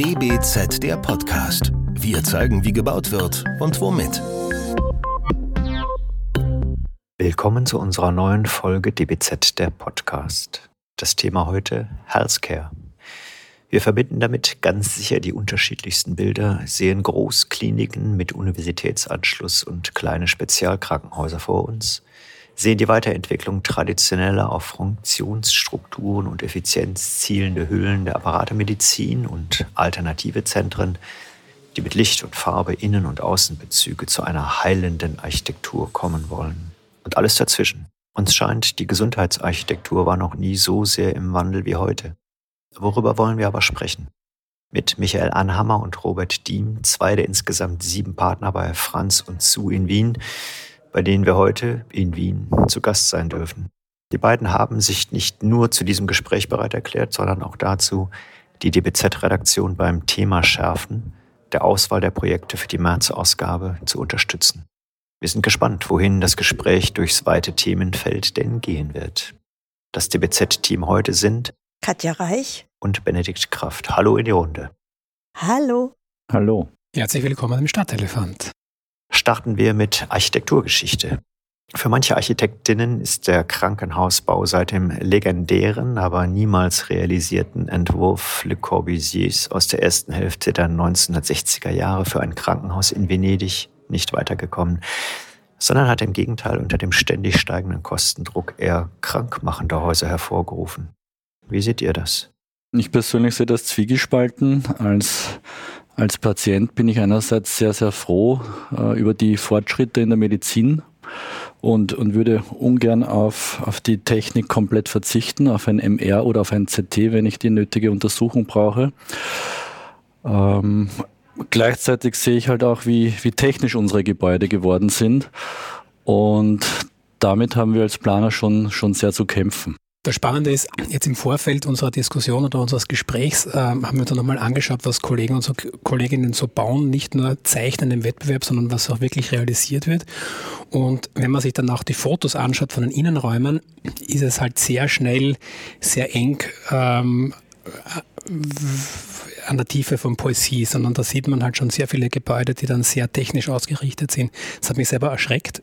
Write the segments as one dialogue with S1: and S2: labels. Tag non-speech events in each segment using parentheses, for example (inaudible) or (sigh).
S1: DBZ der Podcast. Wir zeigen, wie gebaut wird und womit.
S2: Willkommen zu unserer neuen Folge DBZ der Podcast. Das Thema heute Healthcare. Wir verbinden damit ganz sicher die unterschiedlichsten Bilder, sehen Großkliniken mit Universitätsanschluss und kleine Spezialkrankenhäuser vor uns, sehen die Weiterentwicklung traditioneller auf Funktionsstrukturen und Effizienz zielende Hüllen der Apparatemedizin und alternative Zentren, die mit Licht und Farbe Innen- und Außenbezüge zu einer heilenden Architektur kommen wollen. Und alles dazwischen. Uns scheint, die Gesundheitsarchitektur war noch nie so sehr im Wandel wie heute. Worüber wollen wir aber sprechen? Mit Michael Anhammer und Robert Diem, zwei der insgesamt sieben Partner bei Franz und Sue in Wien, bei denen wir heute in Wien zu Gast sein dürfen. Die beiden haben sich nicht nur zu diesem Gespräch bereit erklärt, sondern auch dazu, die DBZ-Redaktion beim Thema Schärfen, der Auswahl der Projekte für die März-Ausgabe zu unterstützen. Wir sind gespannt, wohin das Gespräch durchs weite Themenfeld denn gehen wird. Das DBZ-Team heute sind
S3: Katja Reich
S2: und Benedikt Kraft. Hallo in die Runde.
S3: Hallo.
S4: Hallo.
S5: Herzlich willkommen im Stadtelefant
S2: starten wir mit Architekturgeschichte. Für manche Architektinnen ist der Krankenhausbau seit dem legendären, aber niemals realisierten Entwurf Le Corbusiers aus der ersten Hälfte der 1960er Jahre für ein Krankenhaus in Venedig nicht weitergekommen, sondern hat im Gegenteil unter dem ständig steigenden Kostendruck eher krankmachende Häuser hervorgerufen. Wie seht ihr das?
S4: Ich persönlich sehe das zwiegespalten. Als als Patient bin ich einerseits sehr, sehr froh äh, über die Fortschritte in der Medizin und, und würde ungern auf, auf die Technik komplett verzichten, auf ein MR oder auf ein CT, wenn ich die nötige Untersuchung brauche. Ähm, gleichzeitig sehe ich halt auch, wie, wie technisch unsere Gebäude geworden sind. Und damit haben wir als Planer schon, schon sehr zu kämpfen.
S5: Das Spannende ist, jetzt im Vorfeld unserer Diskussion oder unseres Gesprächs äh, haben wir uns nochmal angeschaut, was Kollegen und so, Kolleginnen so bauen, nicht nur zeichnen im Wettbewerb, sondern was auch wirklich realisiert wird. Und wenn man sich dann auch die Fotos anschaut von den Innenräumen, ist es halt sehr schnell, sehr eng ähm, an der Tiefe von Poesie, sondern da sieht man halt schon sehr viele Gebäude, die dann sehr technisch ausgerichtet sind. Das hat mich selber erschreckt.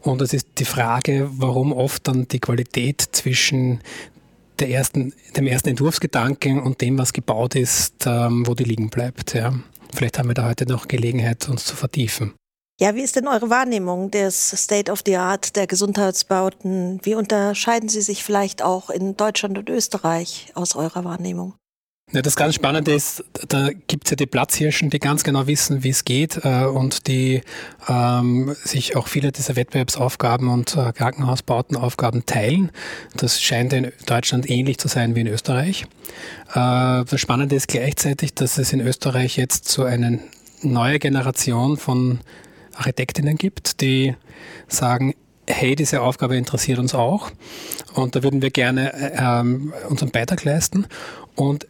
S5: Und es ist die Frage, warum oft dann die Qualität zwischen der ersten, dem ersten Entwurfsgedanken und dem, was gebaut ist, ähm, wo die liegen bleibt. Ja. Vielleicht haben wir da heute noch Gelegenheit, uns zu vertiefen.
S3: Ja, wie ist denn eure Wahrnehmung des State of the Art der Gesundheitsbauten? Wie unterscheiden sie sich vielleicht auch in Deutschland und Österreich aus eurer Wahrnehmung?
S5: Ja, das ganz Spannende ist, da gibt es ja die Platzhirschen, die ganz genau wissen, wie es geht äh, und die ähm, sich auch viele dieser Wettbewerbsaufgaben und äh, Krankenhausbautenaufgaben teilen. Das scheint in Deutschland ähnlich zu sein wie in Österreich. Äh, das Spannende ist gleichzeitig, dass es in Österreich jetzt so eine neue Generation von Architektinnen gibt, die sagen, hey, diese Aufgabe interessiert uns auch und da würden wir gerne äh, ähm, unseren Beitrag leisten. Und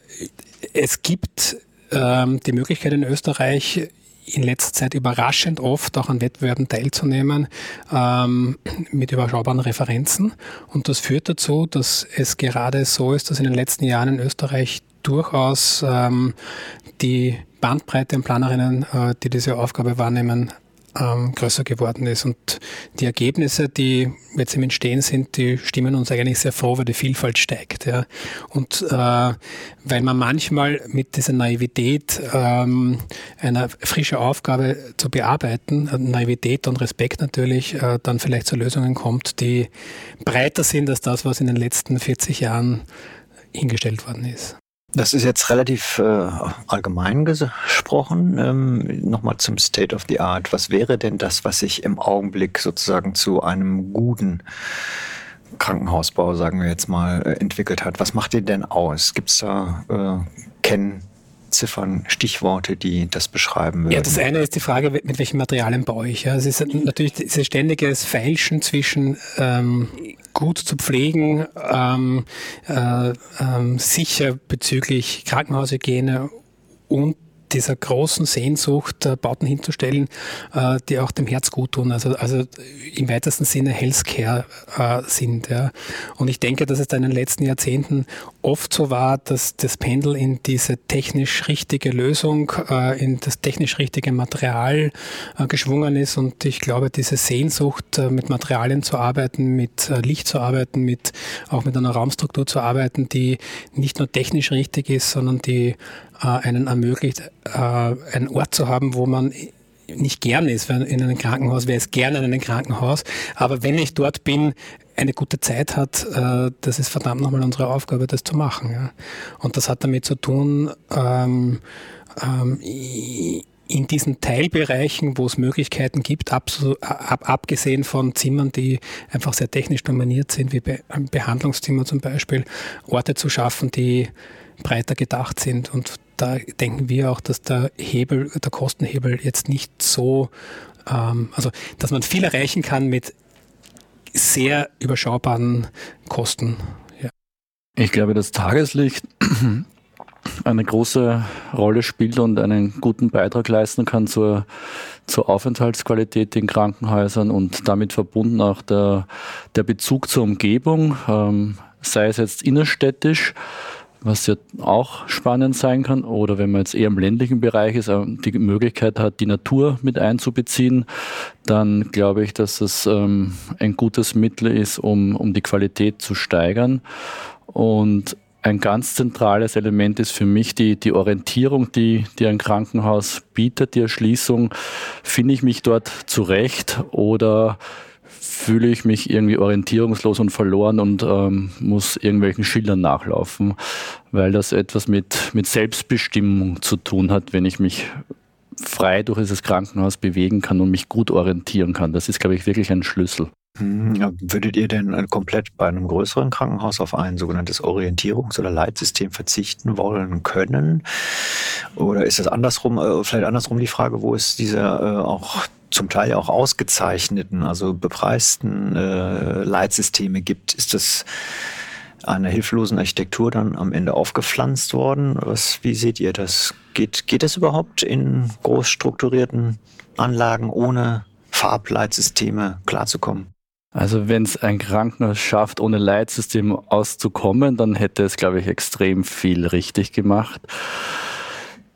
S5: es gibt ähm, die Möglichkeit in Österreich, in letzter Zeit überraschend oft auch an Wettbewerben teilzunehmen ähm, mit überschaubaren Referenzen. Und das führt dazu, dass es gerade so ist, dass in den letzten Jahren in Österreich durchaus ähm, die Bandbreite an Planerinnen, äh, die diese Aufgabe wahrnehmen, ähm, größer geworden ist. Und die Ergebnisse, die jetzt im Entstehen sind, die stimmen uns eigentlich sehr froh, weil die Vielfalt steigt. Ja. Und äh, weil man manchmal mit dieser Naivität ähm, einer frischen Aufgabe zu bearbeiten, äh, Naivität und Respekt natürlich, äh, dann vielleicht zu Lösungen kommt, die breiter sind als das, was in den letzten 40 Jahren hingestellt worden ist.
S2: Das ist jetzt relativ äh, allgemein gesprochen. Ähm, Nochmal zum State of the Art. Was wäre denn das, was sich im Augenblick sozusagen zu einem guten Krankenhausbau, sagen wir jetzt mal, äh, entwickelt hat? Was macht ihr denn aus? Gibt es da äh, Kennziffern, Stichworte, die das beschreiben würden?
S5: Ja, das eine ist die Frage, mit welchen Materialien baue ich. Ja, es ist natürlich dieses ständiges Feilschen zwischen ähm, gut zu pflegen, ähm, äh, ähm, sicher bezüglich Krankenhaushygiene und dieser großen Sehnsucht, äh, Bauten hinzustellen, äh, die auch dem Herz gut tun, also, also im weitesten Sinne Healthcare äh, sind. Ja. Und ich denke, dass es da in den letzten Jahrzehnten oft so war, dass das Pendel in diese technisch richtige Lösung, in das technisch richtige Material geschwungen ist. Und ich glaube, diese Sehnsucht, mit Materialien zu arbeiten, mit Licht zu arbeiten, mit, auch mit einer Raumstruktur zu arbeiten, die nicht nur technisch richtig ist, sondern die äh, einen ermöglicht, äh, einen Ort zu haben, wo man nicht gern ist in einem Krankenhaus, wer ist gerne in einem Krankenhaus, aber wenn ich dort bin, eine gute Zeit hat, äh, das ist verdammt nochmal unsere Aufgabe, das zu machen. Ja. Und das hat damit zu tun, ähm, ähm, in diesen Teilbereichen, wo es Möglichkeiten gibt, ab, ab, abgesehen von Zimmern, die einfach sehr technisch dominiert sind, wie Be Behandlungszimmer zum Beispiel, Orte zu schaffen, die breiter gedacht sind. Und da denken wir auch, dass der Hebel, der Kostenhebel jetzt nicht so, ähm, also dass man viel erreichen kann mit sehr überschaubaren Kosten. Ja.
S4: Ich glaube, das Tageslicht (clears throat) eine große Rolle spielt und einen guten Beitrag leisten kann zur, zur Aufenthaltsqualität in Krankenhäusern und damit verbunden auch der, der Bezug zur Umgebung, ähm, sei es jetzt innerstädtisch was ja auch spannend sein kann. Oder wenn man jetzt eher im ländlichen Bereich ist, die Möglichkeit hat, die Natur mit einzubeziehen, dann glaube ich, dass es ähm, ein gutes Mittel ist, um, um die Qualität zu steigern. Und ein ganz zentrales Element ist für mich die, die Orientierung, die, die ein Krankenhaus bietet, die Erschließung. Finde ich mich dort zurecht oder fühle ich mich irgendwie orientierungslos und verloren und ähm, muss irgendwelchen Schildern nachlaufen, weil das etwas mit, mit Selbstbestimmung zu tun hat, wenn ich mich frei durch dieses Krankenhaus bewegen kann und mich gut orientieren kann. Das ist, glaube ich, wirklich ein Schlüssel.
S2: Hm, würdet ihr denn äh, komplett bei einem größeren Krankenhaus auf ein sogenanntes Orientierungs- oder Leitsystem verzichten wollen können? Oder ist das andersrum, äh, vielleicht andersrum die Frage, wo ist dieser äh, auch zum Teil ja auch ausgezeichneten, also bepreisten Leitsysteme gibt, ist das einer hilflosen Architektur dann am Ende aufgepflanzt worden? Was, wie seht ihr das? Geht, geht das überhaupt in groß strukturierten Anlagen ohne Farbleitsysteme klarzukommen?
S4: Also wenn es ein Krankenhaus schafft, ohne Leitsystem auszukommen, dann hätte es, glaube ich, extrem viel richtig gemacht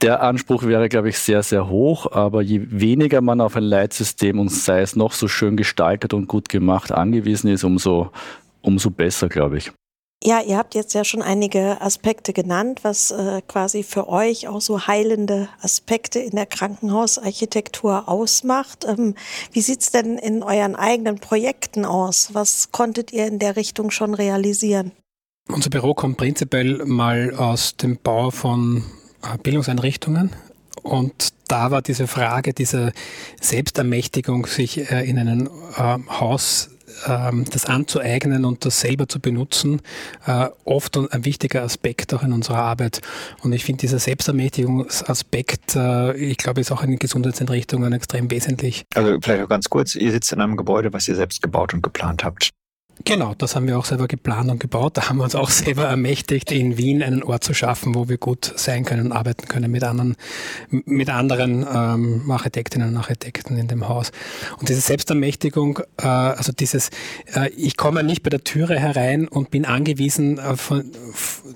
S4: der Anspruch wäre, glaube ich, sehr, sehr hoch, aber je weniger man auf ein Leitsystem und sei es noch so schön gestaltet und gut gemacht angewiesen ist, umso, umso besser, glaube ich.
S3: Ja, ihr habt jetzt ja schon einige Aspekte genannt, was äh, quasi für euch auch so heilende Aspekte in der Krankenhausarchitektur ausmacht. Ähm, wie sieht's denn in euren eigenen Projekten aus? Was konntet ihr in der Richtung schon realisieren?
S5: Unser Büro kommt prinzipiell mal aus dem Bau von äh, Bildungseinrichtungen. Und da war diese Frage dieser Selbstermächtigung, sich äh, in einem äh, Haus das anzueignen und das selber zu benutzen, oft ein wichtiger Aspekt auch in unserer Arbeit. Und ich finde dieser Selbstermächtigungsaspekt, ich glaube, ist auch in Gesundheitseinrichtungen extrem wesentlich.
S2: Also vielleicht auch ganz kurz, ihr sitzt in einem Gebäude, was ihr selbst gebaut und geplant habt.
S5: Genau, das haben wir auch selber geplant und gebaut. Da haben wir uns auch selber ermächtigt, in Wien einen Ort zu schaffen, wo wir gut sein können und arbeiten können mit anderen, mit anderen ähm, Architektinnen und Architekten in dem Haus. Und diese Selbstermächtigung, äh, also dieses, äh, ich komme nicht bei der Türe herein und bin angewiesen äh, von,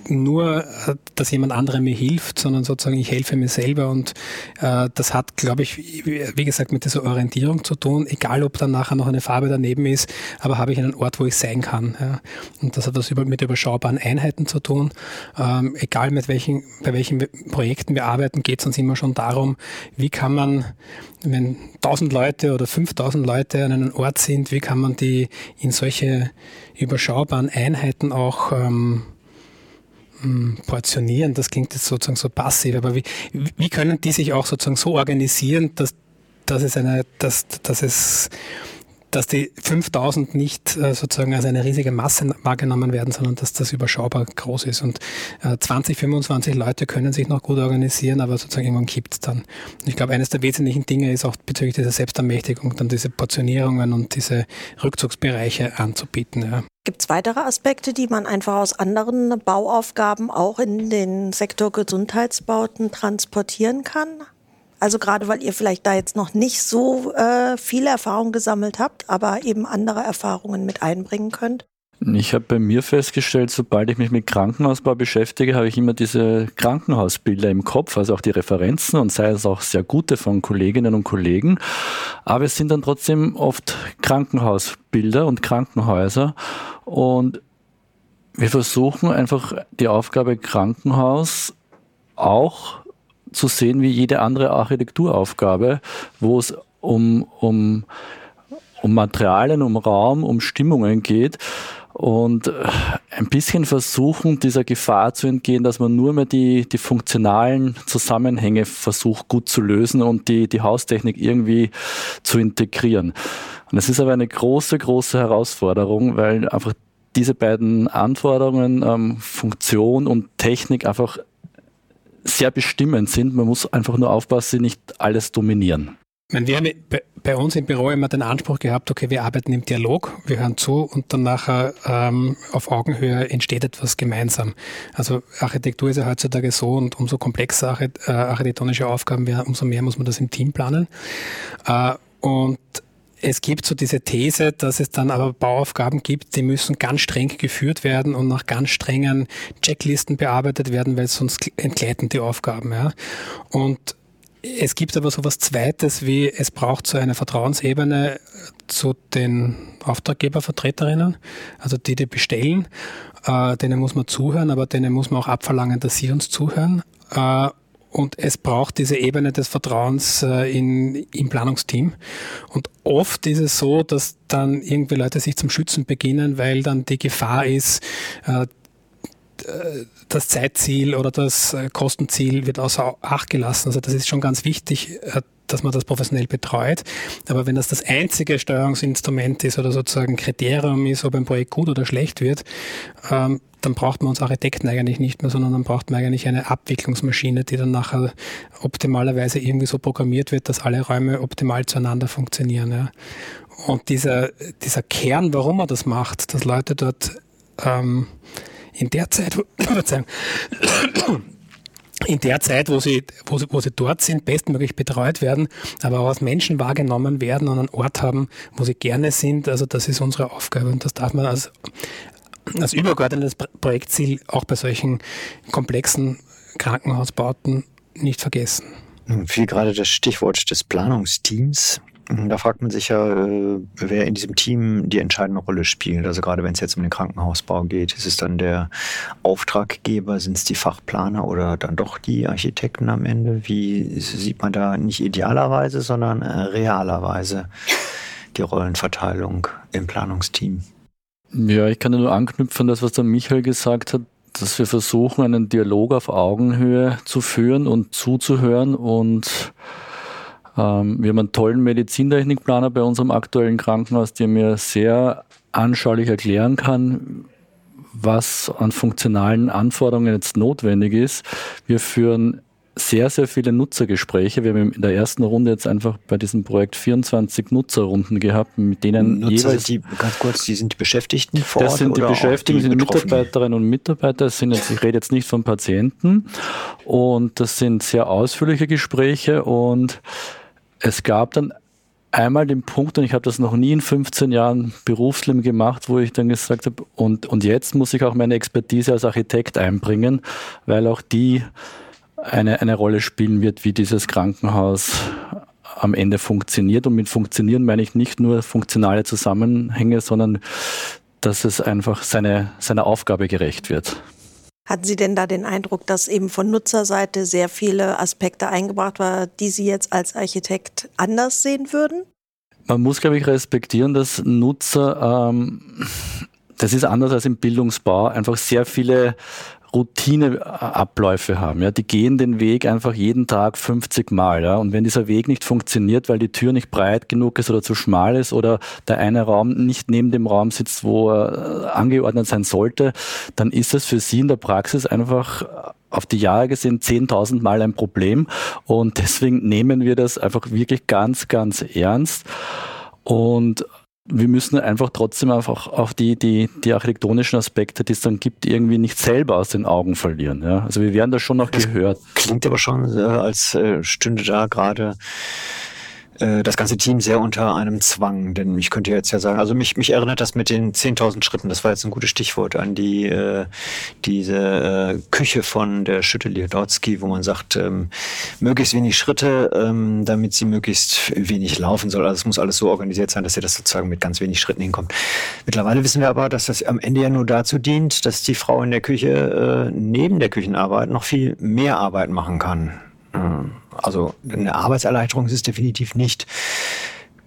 S5: nur, äh, dass jemand anderem mir hilft, sondern sozusagen ich helfe mir selber und äh, das hat, glaube ich, wie gesagt, mit dieser Orientierung zu tun, egal ob dann nachher noch eine Farbe daneben ist, aber habe ich einen Ort, wo ich sein kann. Ja. Und das hat was mit überschaubaren Einheiten zu tun. Ähm, egal mit welchen, bei welchen Projekten wir arbeiten, geht es uns immer schon darum, wie kann man, wenn 1000 Leute oder 5000 Leute an einem Ort sind, wie kann man die in solche überschaubaren Einheiten auch ähm, hm, portionieren, das klingt jetzt sozusagen so passiv, aber wie, wie können die sich auch sozusagen so organisieren, dass, dass es eine, dass, dass es dass die 5000 nicht äh, sozusagen als eine riesige Masse wahrgenommen werden, sondern dass das überschaubar groß ist. Und äh, 20, 25 Leute können sich noch gut organisieren, aber sozusagen irgendwann kippt es dann. Und ich glaube, eines der wesentlichen Dinge ist auch bezüglich dieser Selbstermächtigung, dann diese Portionierungen und diese Rückzugsbereiche anzubieten. Ja.
S3: Gibt es weitere Aspekte, die man einfach aus anderen Bauaufgaben auch in den Sektor Gesundheitsbauten transportieren kann? Also gerade weil ihr vielleicht da jetzt noch nicht so äh, viele Erfahrungen gesammelt habt, aber eben andere Erfahrungen mit einbringen könnt.
S4: Ich habe bei mir festgestellt, sobald ich mich mit Krankenhausbau beschäftige, habe ich immer diese Krankenhausbilder im Kopf, also auch die Referenzen und sei es auch sehr gute von Kolleginnen und Kollegen. Aber es sind dann trotzdem oft Krankenhausbilder und Krankenhäuser und wir versuchen einfach die Aufgabe Krankenhaus auch zu sehen wie jede andere Architekturaufgabe, wo es um, um, um Materialien, um Raum, um Stimmungen geht und äh, ein bisschen versuchen, dieser Gefahr zu entgehen, dass man nur mehr die, die funktionalen Zusammenhänge versucht gut zu lösen und die, die Haustechnik irgendwie zu integrieren. Und das ist aber eine große, große Herausforderung, weil einfach diese beiden Anforderungen, ähm, Funktion und Technik einfach sehr bestimmend sind. Man muss einfach nur aufpassen, sie nicht alles dominieren.
S5: Meine, wir haben bei uns im Büro immer den Anspruch gehabt, okay, wir arbeiten im Dialog, wir hören zu und dann nachher ähm, auf Augenhöhe entsteht etwas gemeinsam. Also Architektur ist ja heutzutage so und umso komplexer äh, architektonische Aufgaben werden, umso mehr muss man das im Team planen. Äh, und es gibt so diese These, dass es dann aber Bauaufgaben gibt, die müssen ganz streng geführt werden und nach ganz strengen Checklisten bearbeitet werden, weil sonst entgleiten die Aufgaben. Ja. Und es gibt aber so was Zweites, wie es braucht so eine Vertrauensebene zu den Auftraggebervertreterinnen, also die, die bestellen. Äh, denen muss man zuhören, aber denen muss man auch abverlangen, dass sie uns zuhören. Äh, und es braucht diese Ebene des Vertrauens äh, in, im Planungsteam. Und oft ist es so, dass dann irgendwie Leute sich zum Schützen beginnen, weil dann die Gefahr ist, äh, das Zeitziel oder das äh, Kostenziel wird außer Acht gelassen. Also das ist schon ganz wichtig, äh, dass man das professionell betreut. Aber wenn das das einzige Steuerungsinstrument ist oder sozusagen Kriterium ist, ob ein Projekt gut oder schlecht wird, ähm, dann braucht man uns Architekten eigentlich nicht mehr, sondern dann braucht man eigentlich eine Abwicklungsmaschine, die dann nachher optimalerweise irgendwie so programmiert wird, dass alle Räume optimal zueinander funktionieren. Ja. Und dieser, dieser Kern, warum man das macht, dass Leute dort ähm, in der Zeit, (coughs) in der Zeit, wo sie, wo, sie, wo sie dort sind, bestmöglich betreut werden, aber auch als Menschen wahrgenommen werden und einen Ort haben, wo sie gerne sind. Also das ist unsere Aufgabe und das darf man als, als übergeordnetes Projektziel auch bei solchen komplexen Krankenhausbauten nicht vergessen.
S2: Nun fiel gerade das Stichwort des Planungsteams. Da fragt man sich ja, äh, wer in diesem Team die entscheidende Rolle spielt. Also gerade wenn es jetzt um den Krankenhausbau geht, ist es dann der Auftraggeber, sind es die Fachplaner oder dann doch die Architekten am Ende? Wie sieht man da nicht idealerweise, sondern äh, realerweise die Rollenverteilung im Planungsteam?
S4: Ja, ich kann nur anknüpfen an das, was der Michael gesagt hat, dass wir versuchen, einen Dialog auf Augenhöhe zu führen und zuzuhören und ähm, wir haben einen tollen Medizintechnikplaner bei unserem aktuellen Krankenhaus, der mir sehr anschaulich erklären kann, was an funktionalen Anforderungen jetzt notwendig ist. Wir führen sehr, sehr viele Nutzergespräche. Wir haben in der ersten Runde jetzt einfach bei diesem Projekt 24 Nutzerrunden gehabt, mit denen
S2: Nutzer jeweils... Die, ganz kurz, die sind die Beschäftigten vor
S4: Das sind die Beschäftigten, die sind Mitarbeiterinnen und Mitarbeiter. Das sind jetzt, ich rede jetzt nicht von Patienten. Und das sind sehr ausführliche Gespräche und es gab dann einmal den Punkt, und ich habe das noch nie in 15 Jahren Berufsleben gemacht, wo ich dann gesagt habe, und, und jetzt muss ich auch meine Expertise als Architekt einbringen, weil auch die eine, eine Rolle spielen wird, wie dieses Krankenhaus am Ende funktioniert. Und mit funktionieren meine ich nicht nur funktionale Zusammenhänge, sondern dass es einfach seine, seiner Aufgabe gerecht wird.
S3: Hatten Sie denn da den Eindruck, dass eben von Nutzerseite sehr viele Aspekte eingebracht waren, die Sie jetzt als Architekt anders sehen würden?
S4: Man muss, glaube ich, respektieren, dass Nutzer, ähm, das ist anders als im Bildungsbau, einfach sehr viele Routineabläufe haben. Ja, die gehen den Weg einfach jeden Tag 50 Mal. Ja, und wenn dieser Weg nicht funktioniert, weil die Tür nicht breit genug ist oder zu schmal ist oder der eine Raum nicht neben dem Raum sitzt, wo er äh, angeordnet sein sollte, dann ist es für Sie in der Praxis einfach auf die Jahre gesehen 10.000 Mal ein Problem. Und deswegen nehmen wir das einfach wirklich ganz, ganz ernst. Und wir müssen einfach trotzdem einfach auch die, die, die architektonischen Aspekte, die es dann gibt, irgendwie nicht selber aus den Augen verlieren. Ja? Also wir werden da schon noch das gehört.
S2: Klingt aber schon, äh, als äh, stünde da gerade äh, das ganze Team sehr unter einem Zwang. Denn ich könnte jetzt ja sagen, also mich, mich erinnert das mit den 10.000 Schritten, das war jetzt ein gutes Stichwort, an die äh, diese äh, Küche von der Schüttelier Dotsky, wo man sagt, ähm, möglichst wenig Schritte, ähm, damit sie möglichst wenig laufen soll. Also es muss alles so organisiert sein, dass ihr das sozusagen mit ganz wenig Schritten hinkommt. Mittlerweile wissen wir aber, dass das am Ende ja nur dazu dient, dass die Frau in der Küche äh, neben der Küchenarbeit noch viel mehr Arbeit machen kann. Ähm, also eine Arbeitserleichterung ist es definitiv nicht.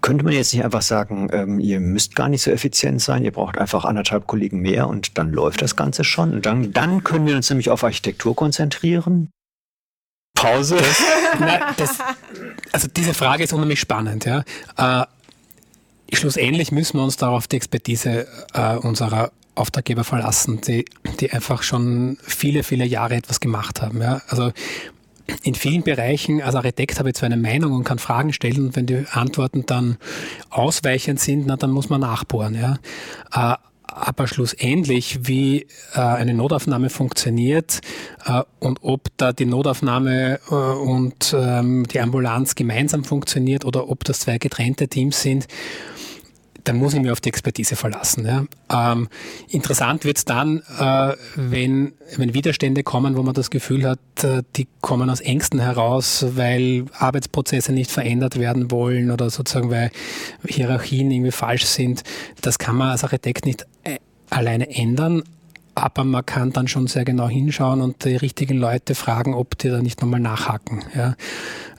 S2: Könnte man jetzt nicht einfach sagen, ähm, ihr müsst gar nicht so effizient sein, ihr braucht einfach anderthalb Kollegen mehr und dann läuft das Ganze schon. Und dann, dann können wir uns nämlich auf Architektur konzentrieren.
S5: Pause. Das, (laughs) na, das, also diese Frage ist unheimlich spannend. Ja. Äh, schlussendlich müssen wir uns darauf die Expertise äh, unserer Auftraggeber verlassen, die, die einfach schon viele, viele Jahre etwas gemacht haben. Ja. Also in vielen Bereichen, als Architekt habe ich zwar eine Meinung und kann Fragen stellen und wenn die Antworten dann ausweichend sind, na, dann muss man nachbohren. Ja. Äh, aber schlussendlich, wie äh, eine Notaufnahme funktioniert äh, und ob da die Notaufnahme und ähm, die Ambulanz gemeinsam funktioniert oder ob das zwei getrennte Teams sind, dann muss ich mich auf die Expertise verlassen. Ja. Ähm, interessant wird es dann, äh, wenn, wenn Widerstände kommen, wo man das Gefühl hat, äh, die kommen aus Ängsten heraus, weil Arbeitsprozesse nicht verändert werden wollen oder sozusagen, weil Hierarchien irgendwie falsch sind. Das kann man als Architekt nicht äh, alleine ändern. Aber man kann dann schon sehr genau hinschauen und die richtigen Leute fragen, ob die da nicht nochmal nachhaken. Ja.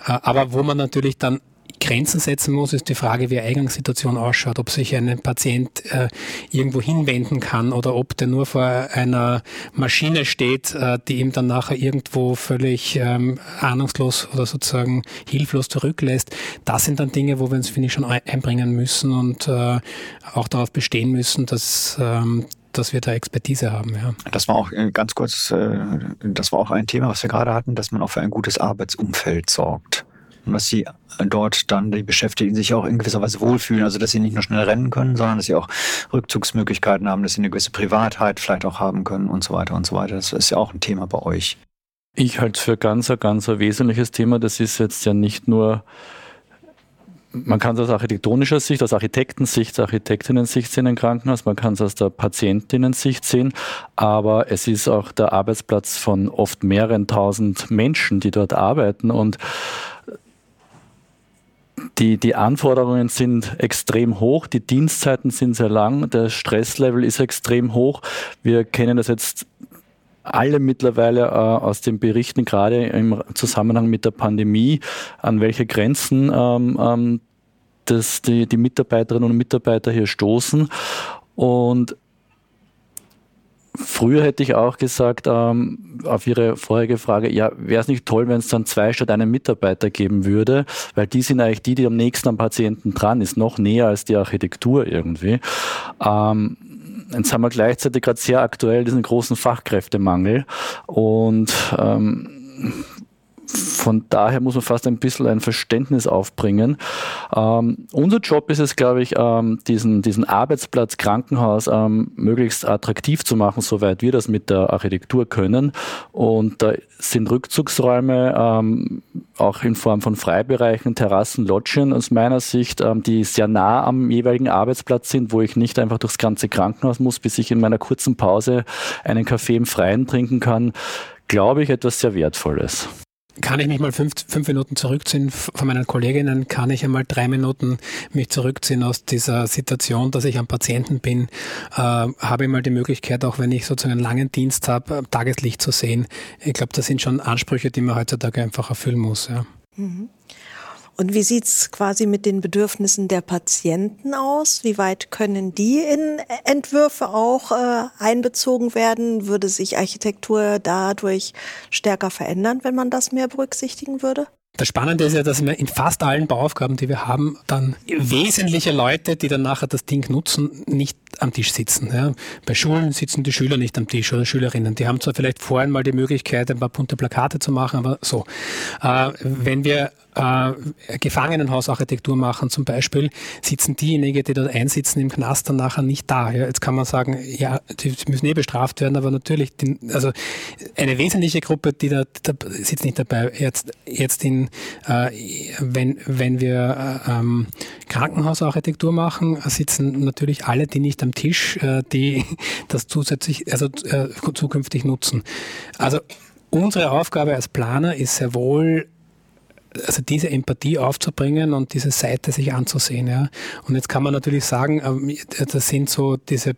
S5: Äh, aber wo man natürlich dann Grenzen setzen muss, ist die Frage, wie eine Eingangssituation ausschaut, ob sich ein Patient äh, irgendwo hinwenden kann oder ob der nur vor einer Maschine steht, äh, die ihm dann nachher irgendwo völlig ähm, ahnungslos oder sozusagen hilflos zurücklässt. Das sind dann Dinge, wo wir uns, finde ich, schon einbringen müssen und äh, auch darauf bestehen müssen, dass ähm, dass wir da Expertise haben. Ja.
S2: Das war auch äh, ganz kurz, äh, das war auch ein Thema, was wir gerade hatten, dass man auch für ein gutes Arbeitsumfeld sorgt dass sie dort dann die Beschäftigten sich auch in gewisser Weise wohlfühlen. Also dass sie nicht nur schnell rennen können, sondern dass sie auch Rückzugsmöglichkeiten haben, dass sie eine gewisse Privatheit vielleicht auch haben können und so weiter und so weiter. Das ist ja auch ein Thema bei euch.
S4: Ich halte es für ganz, ganz ein wesentliches Thema. Das ist jetzt ja nicht nur man kann es aus architektonischer Sicht, aus Architektensicht, Architektinnen-Sicht sehen im Krankenhaus, man kann es aus der Patientinnen-Sicht sehen, aber es ist auch der Arbeitsplatz von oft mehreren tausend Menschen, die dort arbeiten und die, die Anforderungen sind extrem hoch, die Dienstzeiten sind sehr lang, der Stresslevel ist extrem hoch. Wir kennen das jetzt alle mittlerweile äh, aus den Berichten, gerade im Zusammenhang mit der Pandemie, an welche Grenzen ähm, ähm, das die, die Mitarbeiterinnen und Mitarbeiter hier stoßen. Und Früher hätte ich auch gesagt, ähm, auf Ihre vorherige Frage, ja, wäre es nicht toll, wenn es dann zwei statt einen Mitarbeiter geben würde, weil die sind eigentlich die, die am nächsten am Patienten dran ist, noch näher als die Architektur irgendwie. Ähm, jetzt haben wir gleichzeitig gerade sehr aktuell diesen großen Fachkräftemangel und ähm, von daher muss man fast ein bisschen ein Verständnis aufbringen. Ähm, unser Job ist es, glaube ich, ähm, diesen, diesen Arbeitsplatz Krankenhaus ähm, möglichst attraktiv zu machen, soweit wir das mit der Architektur können. Und da sind Rückzugsräume ähm, auch in Form von Freibereichen, Terrassen, Lodgien aus meiner Sicht, ähm, die sehr nah am jeweiligen Arbeitsplatz sind, wo ich nicht einfach durchs ganze Krankenhaus muss, bis ich in meiner kurzen Pause einen Kaffee im Freien trinken kann, glaube ich, etwas sehr Wertvolles
S5: kann ich mich mal fünf, fünf Minuten zurückziehen von meinen Kolleginnen, kann ich einmal drei Minuten mich zurückziehen aus dieser Situation, dass ich am Patienten bin, äh, habe ich mal die Möglichkeit, auch wenn ich sozusagen einen langen Dienst habe, Tageslicht zu sehen. Ich glaube, das sind schon Ansprüche, die man heutzutage einfach erfüllen muss. Ja. Mhm.
S3: Und wie sieht es quasi mit den Bedürfnissen der Patienten aus? Wie weit können die in Entwürfe auch äh, einbezogen werden? Würde sich Architektur dadurch stärker verändern, wenn man das mehr berücksichtigen würde?
S5: Das Spannende ist ja, dass wir in fast allen Bauaufgaben, die wir haben, dann wesentliche Leute, die dann nachher das Ding nutzen, nicht am Tisch sitzen. Ja. Bei Schulen sitzen die Schüler nicht am Tisch oder Schülerinnen. Die haben zwar vielleicht vorhin mal die Möglichkeit, ein paar bunte Plakate zu machen, aber so. Äh, wenn wir äh, Gefangenenhausarchitektur machen zum Beispiel, sitzen diejenigen, die dort einsitzen im Knast dann nachher nicht da. Ja, jetzt kann man sagen, ja, die müssen eh bestraft werden, aber natürlich, die, also eine wesentliche Gruppe, die da, da sitzt nicht dabei. Jetzt, jetzt in, äh, wenn, wenn wir äh, ähm, Krankenhausarchitektur machen, sitzen natürlich alle, die nicht am Tisch, äh, die (laughs) das zusätzlich, also äh, zukünftig nutzen. Also unsere Aufgabe als Planer ist sehr wohl also diese Empathie aufzubringen und diese Seite sich anzusehen. Ja. Und jetzt kann man natürlich sagen, ähm, das sind so diese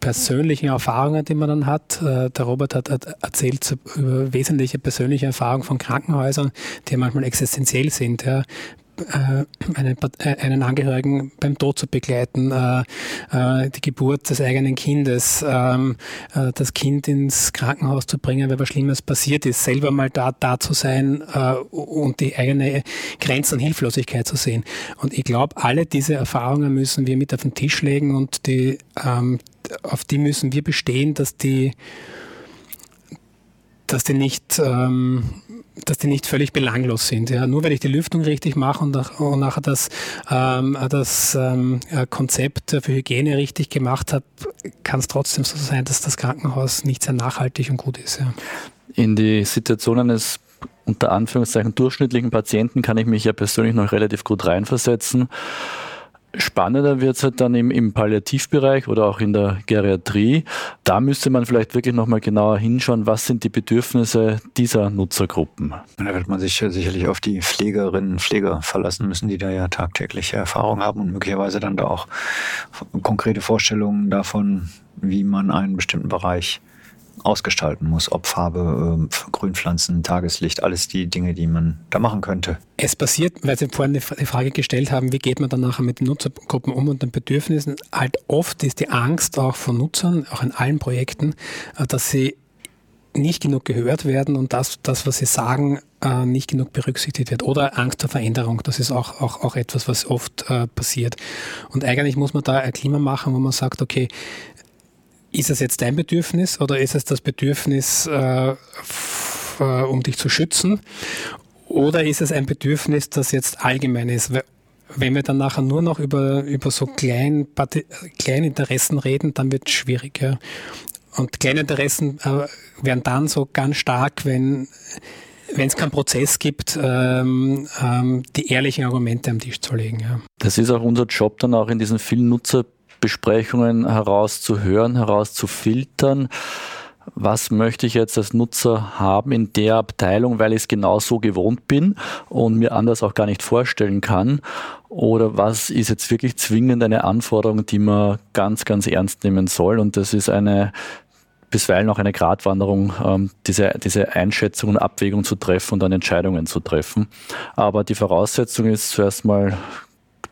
S5: persönlichen Erfahrungen, die man dann hat. Äh, der Robert hat erzählt über wesentliche persönliche Erfahrungen von Krankenhäusern, die manchmal existenziell sind. Ja. Äh, einen, äh, einen Angehörigen beim Tod zu begleiten, äh, die Geburt des eigenen Kindes, ähm, das Kind ins Krankenhaus zu bringen, weil was Schlimmes passiert ist, selber mal da, da zu sein und die eigene Grenzen und Hilflosigkeit zu sehen. Und ich glaube, alle diese Erfahrungen müssen wir mit auf den Tisch legen und die, ähm, auf die müssen wir bestehen, dass die, dass die nicht ähm, dass die nicht völlig belanglos sind. Ja. Nur wenn ich die Lüftung richtig mache und, und nachher das, ähm, das ähm, Konzept für Hygiene richtig gemacht habe, kann es trotzdem so sein, dass das Krankenhaus nicht sehr nachhaltig und gut ist. Ja.
S4: In die Situation eines unter Anführungszeichen durchschnittlichen Patienten kann ich mich ja persönlich noch relativ gut reinversetzen. Spannender wird es halt dann im, im Palliativbereich oder auch in der Geriatrie. Da müsste man vielleicht wirklich nochmal genauer hinschauen, was sind die Bedürfnisse dieser Nutzergruppen.
S2: Da wird man sich sicherlich auf die Pflegerinnen und Pfleger verlassen müssen, die da ja tagtägliche Erfahrung haben und möglicherweise dann da auch konkrete Vorstellungen davon, wie man einen bestimmten Bereich ausgestalten muss, ob Farbe, äh, Grünpflanzen, Tageslicht, alles die Dinge, die man da machen könnte.
S5: Es passiert, weil Sie vorhin die Frage gestellt haben, wie geht man dann nachher mit den Nutzergruppen um und den Bedürfnissen, halt oft ist die Angst auch von Nutzern, auch in allen Projekten, äh, dass sie nicht genug gehört werden und das, das was sie sagen, äh, nicht genug berücksichtigt wird. Oder Angst vor Veränderung, das ist auch, auch, auch etwas, was oft äh, passiert. Und eigentlich muss man da ein Klima machen, wo man sagt, okay, ist es jetzt dein Bedürfnis oder ist es das Bedürfnis, äh, äh, um dich zu schützen? Oder ist es ein Bedürfnis, das jetzt allgemein ist? Wenn wir dann nachher nur noch über, über so klein, kleine Interessen reden, dann wird es schwierig. Und kleine Interessen äh, werden dann so ganz stark, wenn wenn es keinen Prozess gibt, ähm, ähm, die ehrlichen Argumente am Tisch zu legen. Ja.
S4: Das ist auch unser Job dann auch in diesen vielen Nutzer Besprechungen herauszuhören, herauszufiltern. Was möchte ich jetzt als Nutzer haben in der Abteilung, weil ich es genau so gewohnt bin und mir anders auch gar nicht vorstellen kann? Oder was ist jetzt wirklich zwingend eine Anforderung, die man ganz, ganz ernst nehmen soll? Und das ist eine bisweilen auch eine Gratwanderung, ähm, diese, diese Einschätzung und Abwägung zu treffen und dann Entscheidungen zu treffen. Aber die Voraussetzung ist zuerst mal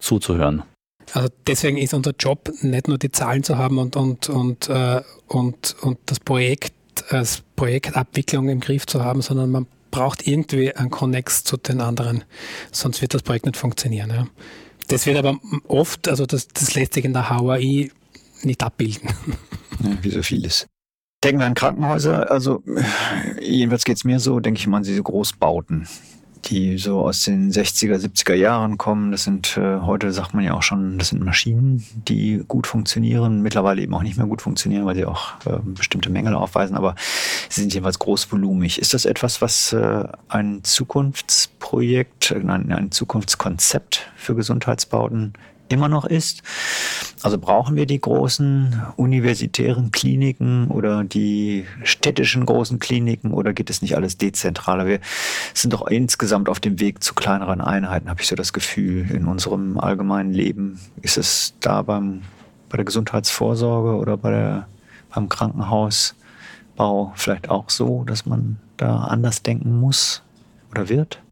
S4: zuzuhören.
S5: Also deswegen ist unser Job nicht nur die Zahlen zu haben und, und, und, äh, und, und das Projekt als Projektabwicklung im Griff zu haben, sondern man braucht irgendwie einen Connex zu den anderen, sonst wird das Projekt nicht funktionieren. Ja. Das wird aber oft, also das, das lässt sich in der HAI nicht abbilden.
S2: Ja, wie so vieles. Denken wir an Krankenhäuser, also jedenfalls geht es mir so, denke ich mal an diese Großbauten die so aus den 60er, 70er Jahren kommen. Das sind, äh, heute sagt man ja auch schon, das sind Maschinen, die gut funktionieren, mittlerweile eben auch nicht mehr gut funktionieren, weil sie auch äh, bestimmte Mängel aufweisen, aber sie sind jedenfalls großvolumig. Ist das etwas, was äh, ein Zukunftsprojekt, ein, ein Zukunftskonzept für Gesundheitsbauten immer noch ist. Also brauchen wir die großen universitären Kliniken oder die städtischen großen Kliniken oder geht es nicht alles dezentraler? Wir sind doch insgesamt auf dem Weg zu kleineren Einheiten, habe ich so das Gefühl, in unserem allgemeinen Leben. Ist es da beim, bei der Gesundheitsvorsorge oder bei der, beim Krankenhausbau vielleicht auch so, dass man da anders denken muss oder wird?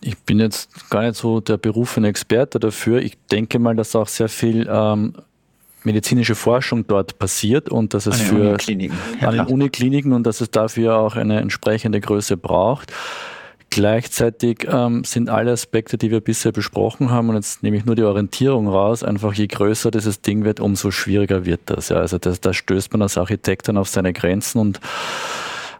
S4: Ich bin jetzt gar nicht so der berufene Experte dafür. Ich denke mal, dass auch sehr viel ähm, medizinische Forschung dort passiert und dass es
S2: an
S4: für
S2: Unikliniken.
S4: An den. Unikliniken und dass es dafür auch eine entsprechende Größe braucht. Gleichzeitig ähm, sind alle Aspekte, die wir bisher besprochen haben, und jetzt nehme ich nur die Orientierung raus, einfach je größer dieses Ding wird, umso schwieriger wird das. Ja. Also das, da stößt man als Architekt dann auf seine Grenzen und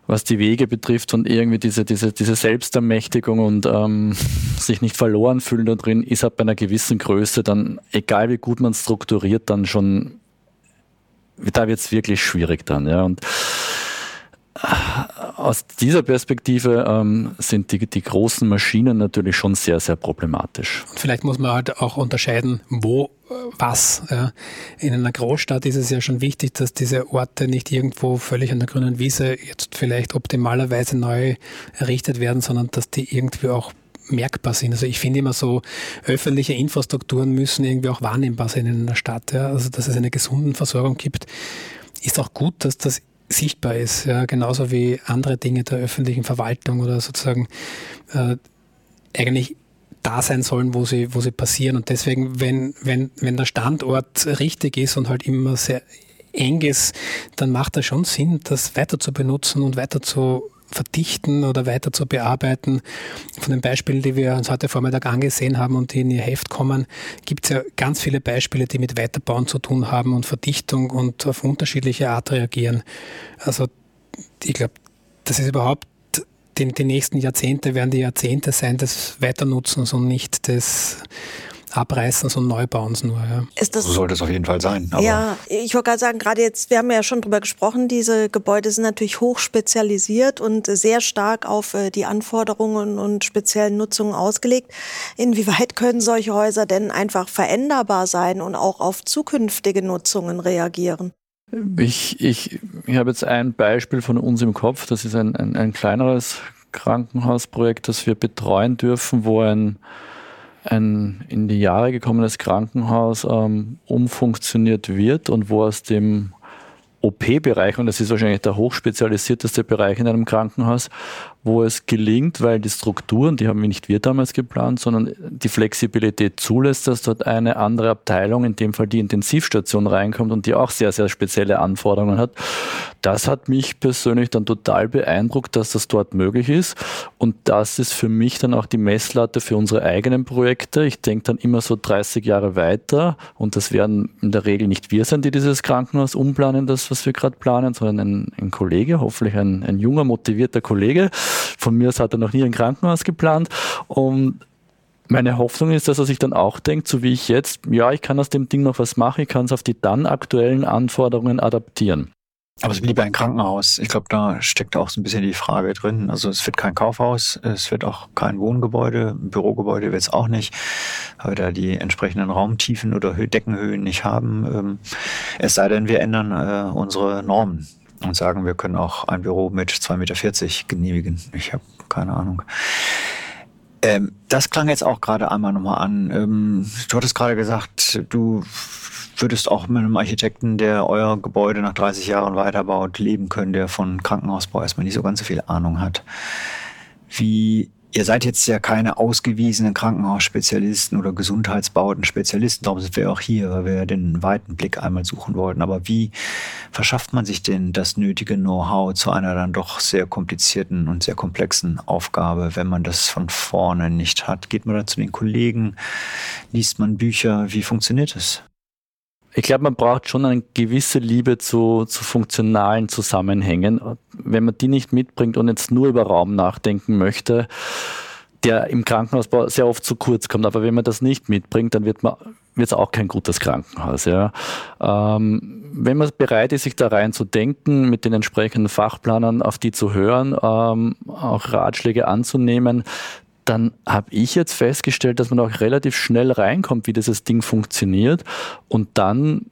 S4: was die Wege betrifft und irgendwie diese, diese, diese Selbstermächtigung und ähm, (laughs) sich nicht verloren fühlen da drin, ist ab einer gewissen Größe dann, egal wie gut man strukturiert, dann schon, da wird es wirklich schwierig dann. Ja. Und aus dieser Perspektive ähm, sind die, die großen Maschinen natürlich schon sehr, sehr problematisch.
S5: Und vielleicht muss man halt auch unterscheiden, wo äh, was. Ja. In einer Großstadt ist es ja schon wichtig, dass diese Orte nicht irgendwo völlig an der grünen Wiese jetzt vielleicht optimalerweise neu errichtet werden, sondern dass die irgendwie auch merkbar sind. Also ich finde immer so, öffentliche Infrastrukturen müssen irgendwie auch wahrnehmbar sein in einer Stadt. Ja. Also dass es eine gesunde Versorgung gibt, ist auch gut, dass das sichtbar ist, ja, genauso wie andere Dinge der öffentlichen Verwaltung oder sozusagen äh, eigentlich da sein sollen, wo sie, wo sie passieren. Und deswegen, wenn, wenn, wenn der Standort richtig ist und halt immer sehr eng ist, dann macht das schon Sinn, das weiter zu benutzen und weiter zu verdichten oder weiter zu bearbeiten. Von den Beispielen, die wir uns heute Vormittag angesehen haben und die in Ihr Heft kommen, gibt es ja ganz viele Beispiele, die mit Weiterbauen zu tun haben und Verdichtung und auf unterschiedliche Art reagieren. Also ich glaube, das ist überhaupt, die, die nächsten Jahrzehnte werden die Jahrzehnte sein des Weiternutzens und nicht des Abreißens und Neubauens nur. Ja.
S3: Ist das
S2: So sollte es auf jeden Fall sein. Aber
S3: ja, ich wollte gerade sagen, gerade jetzt, wir haben ja schon drüber gesprochen, diese Gebäude sind natürlich hoch spezialisiert und sehr stark auf äh, die Anforderungen und speziellen Nutzungen ausgelegt. Inwieweit können solche Häuser denn einfach veränderbar sein und auch auf zukünftige Nutzungen reagieren?
S4: Ich, ich, ich habe jetzt ein Beispiel von uns im Kopf. Das ist ein, ein, ein kleineres Krankenhausprojekt, das wir betreuen dürfen, wo ein, ein in die Jahre gekommenes Krankenhaus ähm, umfunktioniert wird und wo aus dem OP-Bereich, und das ist wahrscheinlich der hochspezialisierteste Bereich in einem Krankenhaus, wo es gelingt, weil die Strukturen, die haben wir nicht wir damals geplant, sondern die Flexibilität zulässt, dass dort eine andere Abteilung, in dem Fall die Intensivstation reinkommt und die auch sehr, sehr spezielle Anforderungen hat. Das hat mich persönlich dann total beeindruckt, dass das dort möglich ist. Und das ist für mich dann auch die Messlatte für unsere eigenen Projekte. Ich denke dann immer so 30 Jahre weiter und das werden in der Regel nicht wir sein, die dieses Krankenhaus umplanen, das, was wir gerade planen, sondern ein, ein Kollege, hoffentlich ein, ein junger, motivierter Kollege. Von mir aus hat er noch nie ein Krankenhaus geplant. Und meine Hoffnung ist, dass er sich dann auch denkt, so wie ich jetzt, ja, ich kann aus dem Ding noch was machen, ich kann es auf die dann aktuellen Anforderungen adaptieren.
S2: Aber es blieb ein Krankenhaus. Ich glaube, da steckt auch so ein bisschen die Frage drin. Also es wird kein Kaufhaus, es wird auch kein Wohngebäude, ein Bürogebäude wird es auch nicht, weil wir da die entsprechenden Raumtiefen oder Hö- Deckenhöhen nicht haben. Ähm, Es sei denn, wir ändern äh, unsere Normen und sagen, wir können auch ein Büro mit 2,40 Meter genehmigen. Ich habe keine Ahnung. Ähm, das klang jetzt auch gerade einmal nochmal an. Ähm, du hattest gerade gesagt, du würdest auch mit einem Architekten, der euer Gebäude nach 30 Jahren weiterbaut, leben können, der von Krankenhausbau erstmal nicht so ganz so viel Ahnung hat. Wie, ihr seid jetzt ja keine ausgewiesenen Krankenhausspezialisten oder Gesundheitsbauten-Spezialisten, darum sind wir auch hier, weil wir den weiten Blick einmal suchen wollten. Aber wie verschafft man sich denn das nötige Know-how zu einer dann doch sehr komplizierten und sehr komplexen Aufgabe, wenn man das von vorne nicht hat? Geht man da zu den Kollegen? Liest man Bücher? Wie funktioniert das?
S4: Ich glaube, man braucht schon eine gewisse Liebe zu, zu funktionalen Zusammenhängen. Wenn man die nicht mitbringt und jetzt nur über Raum nachdenken möchte, der im Krankenhausbau sehr oft zu kurz kommt. Aber wenn man das nicht mitbringt, dann wird man wird es auch kein gutes Krankenhaus. Ja. Ähm, wenn man bereit ist, sich da rein zu denken, mit den entsprechenden Fachplanern auf die zu hören, ähm, auch Ratschläge anzunehmen, dann habe ich jetzt festgestellt, dass man auch relativ schnell reinkommt, wie dieses Ding funktioniert. Und dann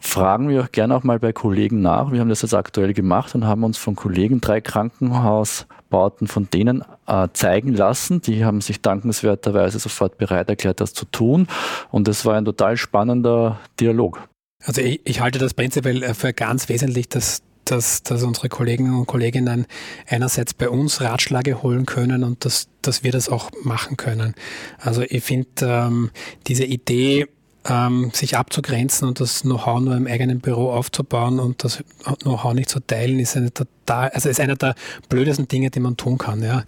S4: fragen wir auch gerne auch mal bei Kollegen nach. Wir haben das jetzt aktuell gemacht und haben uns von Kollegen drei Krankenhausbauten von denen äh, zeigen lassen. Die haben sich dankenswerterweise sofort bereit erklärt, das zu tun. Und das war ein total spannender Dialog.
S5: Also ich, ich halte das prinzipiell für ganz wesentlich, dass dass, dass unsere Kolleginnen und Kolleginnen einerseits bei uns Ratschläge holen können und dass, dass wir das auch machen können. Also ich finde ähm, diese Idee, ähm, sich abzugrenzen und das Know-how nur im eigenen Büro aufzubauen und das Know-how nicht zu teilen, ist eine total, also ist einer der blödesten Dinge, die man tun kann. Ja.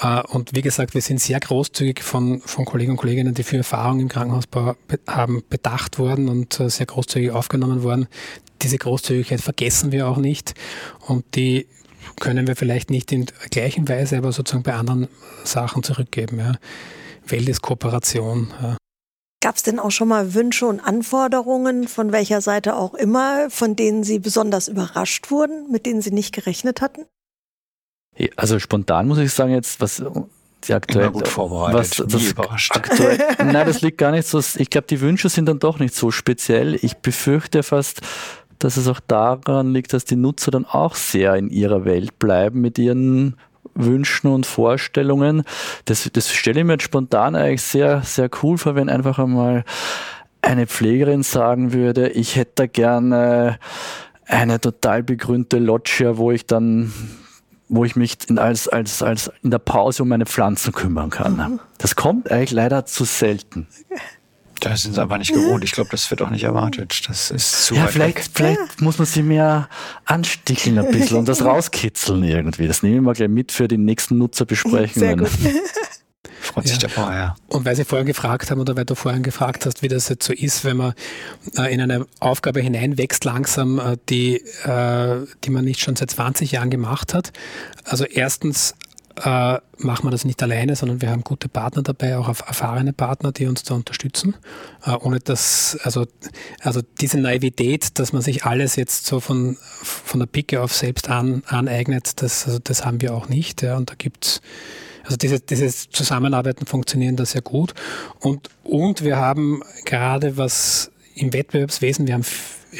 S5: Äh, und wie gesagt, wir sind sehr großzügig von, von Kollegen und Kolleginnen, die viel Erfahrung im Krankenhausbau haben, bedacht worden und äh, sehr großzügig aufgenommen worden. Diese Großzügigkeit vergessen wir auch nicht und die können wir vielleicht nicht in gleichen Weise, aber sozusagen bei anderen Sachen zurückgeben. Ja. Welt ist Kooperation. Ja.
S3: Gab es denn auch schon mal Wünsche und Anforderungen, von welcher Seite auch immer, von denen Sie besonders überrascht wurden, mit denen Sie nicht gerechnet hatten?
S4: Also spontan muss ich sagen jetzt, was die aktuell
S2: gut vorbereitet,
S4: was, das überrascht. Aktuell, (laughs) nein, das liegt gar nicht so. Ich glaube, die Wünsche sind dann doch nicht so speziell. Ich befürchte fast, dass es auch daran liegt, dass die Nutzer dann auch sehr in ihrer Welt bleiben mit ihren Wünschen und Vorstellungen. Das, das stelle ich mir jetzt spontan eigentlich sehr, sehr cool vor, wenn einfach einmal eine Pflegerin sagen würde, ich hätte da gerne eine total begrünte Loggia, wo ich dann wo ich mich in, als, als, als in der Pause um meine Pflanzen kümmern kann. Mhm. Das kommt eigentlich leider zu selten. (laughs)
S2: Da sind sie einfach nicht gewohnt. Ich glaube, das wird auch nicht erwartet. Das ist zu
S4: ja, vielleicht, weg. vielleicht ja. muss man sie mehr ansticheln ein bisschen und das (laughs) rauskitzeln irgendwie. Das nehmen wir gleich mit für die nächsten Nutzerbesprechungen.
S2: Sehr gut. (laughs) Freut sich ja. der Bauer, ja.
S5: Und weil Sie vorhin gefragt haben oder weil du vorhin gefragt hast, wie das jetzt so ist, wenn man äh, in eine Aufgabe hineinwächst langsam, äh, die, äh, die man nicht schon seit 20 Jahren gemacht hat. Also erstens äh, machen wir das nicht alleine, sondern wir haben gute Partner dabei, auch erfahrene Partner, die uns da unterstützen. Äh, ohne dass, also, also diese Naivität, dass man sich alles jetzt so von, von der Picke auf selbst an, aneignet, das, also das haben wir auch nicht. Ja, und da gibt's also diese, dieses Zusammenarbeiten funktionieren da sehr gut. Und, und wir haben gerade was im Wettbewerbswesen, wir haben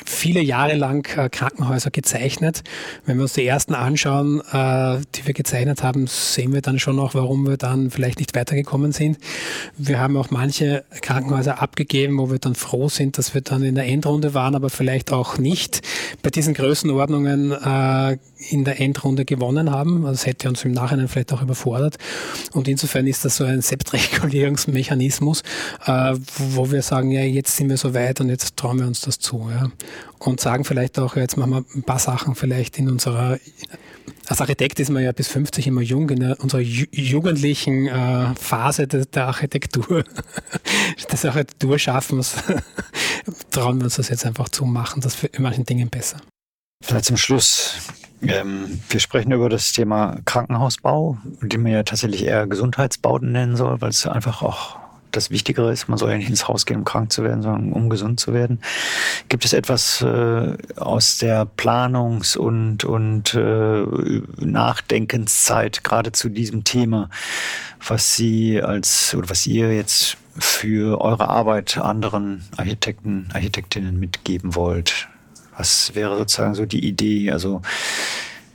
S5: viele Jahre lang äh, Krankenhäuser gezeichnet. Wenn wir uns die ersten anschauen, äh, die wir gezeichnet haben, sehen wir dann schon auch, warum wir dann vielleicht nicht weitergekommen sind. Wir haben auch manche Krankenhäuser abgegeben, wo wir dann froh sind, dass wir dann in der Endrunde waren, aber vielleicht auch nicht bei diesen Größenordnungen äh, in der Endrunde gewonnen haben. Das hätte uns im Nachhinein vielleicht auch überfordert. Und insofern ist das so ein Selbstregulierungsmechanismus, wo wir sagen, ja, jetzt sind wir so weit und jetzt trauen wir uns das zu. Ja und sagen vielleicht auch, jetzt machen wir ein paar Sachen vielleicht in unserer, als Architekt ist man ja bis 50 immer jung, in unserer ju jugendlichen äh, Phase de, der Architektur, (laughs) des Architekturschaffens, (laughs) trauen wir uns das jetzt einfach zu machen, das für manchen Dingen besser.
S2: Vielleicht zum Schluss. Ähm, wir sprechen über das Thema Krankenhausbau, den man ja tatsächlich eher Gesundheitsbauten nennen soll, weil es einfach auch das Wichtigere ist. Man soll ja nicht ins Haus gehen, um krank zu werden, sondern um gesund zu werden. Gibt es etwas äh, aus der Planungs- und, und äh, Nachdenkenszeit gerade zu diesem Thema, was Sie als oder was ihr jetzt für eure Arbeit anderen Architekten, Architektinnen mitgeben wollt? Was wäre sozusagen so die Idee? Also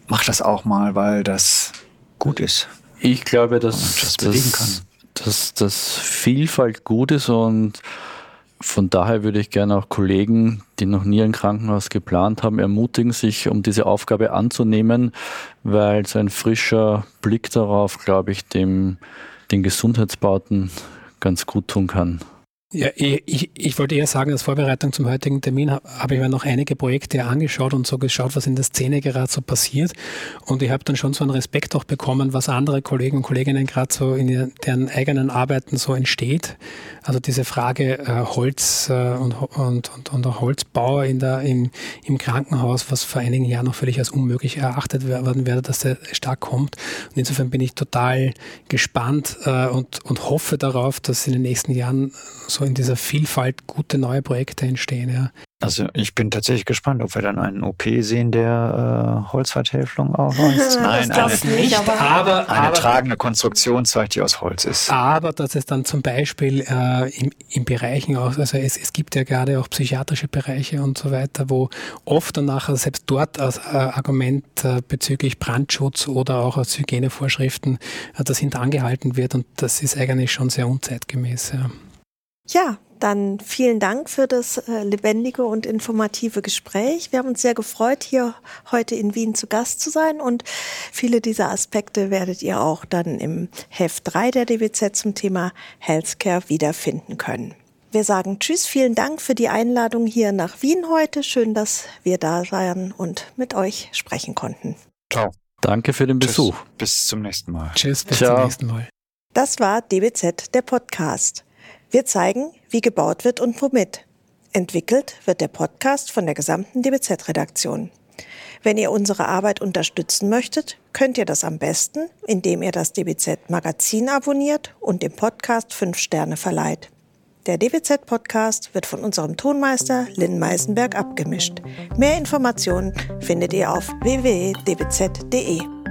S2: macht das auch mal, weil das gut ist.
S4: Ich glaube, dass das kann dass das Vielfalt gut ist und von daher würde ich gerne auch Kollegen, die noch nie ein Krankenhaus geplant haben, ermutigen, sich um diese Aufgabe anzunehmen, weil so ein frischer Blick darauf, glaube ich, dem den Gesundheitsbauten ganz gut tun kann.
S5: Ja, ich, ich wollte eher sagen, als Vorbereitung zum heutigen Termin habe ich mir noch einige Projekte angeschaut und so geschaut, was in der Szene gerade so passiert. Und ich habe dann schon so einen Respekt auch bekommen, was andere Kollegen und Kolleginnen gerade so in deren eigenen Arbeiten so entsteht. Also diese Frage äh, Holz äh, und, und, und, und auch Holzbau in der, im, im Krankenhaus, was vor einigen Jahren noch völlig als unmöglich erachtet werden werde, dass der stark kommt. Und insofern bin ich total gespannt äh, und, und hoffe darauf, dass in den nächsten Jahren so in dieser Vielfalt gute neue Projekte entstehen. Ja.
S2: Also ich bin tatsächlich gespannt, ob wir dann einen OP sehen, der äh, Holzvertäfelung aufweist. (laughs)
S3: Nein, eine, nicht, aber,
S2: aber, eine aber, tragende Konstruktion zeigt, die aus Holz ist.
S5: Aber dass es dann zum Beispiel äh, in, in Bereichen auch, also es, es gibt ja gerade auch psychiatrische Bereiche und so weiter, wo oft und nachher selbst dort als äh, Argument äh, bezüglich Brandschutz oder auch als Hygienevorschriften äh, das hintangehalten wird und das ist eigentlich schon sehr unzeitgemäß. Ja.
S3: Ja, Dann vielen Dank für das äh, lebendige und informative Gespräch. Wir haben uns sehr gefreut, hier heute in Wien zu Gast zu sein und viele dieser Aspekte werdet ihr auch dann im Heft 3 der DWZ zum Thema Healthcare wiederfinden können. Wir sagen Tschüss, vielen Dank für die Einladung hier nach Wien heute. Schön, dass wir da waren und mit euch sprechen konnten.
S4: Ciao. Danke für den Besuch.
S6: Tschüss. Bis zum nächsten Mal.
S5: Tschüss, bis Ciao. zum nächsten Mal.
S3: Das war DBZ, der Podcast. Wir zeigen, wie gebaut wird und womit. Entwickelt wird der Podcast von der gesamten DBZ-Redaktion. Wenn ihr unsere Arbeit unterstützen möchtet, könnt ihr das am besten, indem ihr das DBZ-Magazin abonniert und dem Podcast fünf Sterne verleiht. Der DBZ-Podcast wird von unserem Tonmeister Lynn Meisenberg abgemischt. Mehr Informationen findet ihr auf www.dbz.de.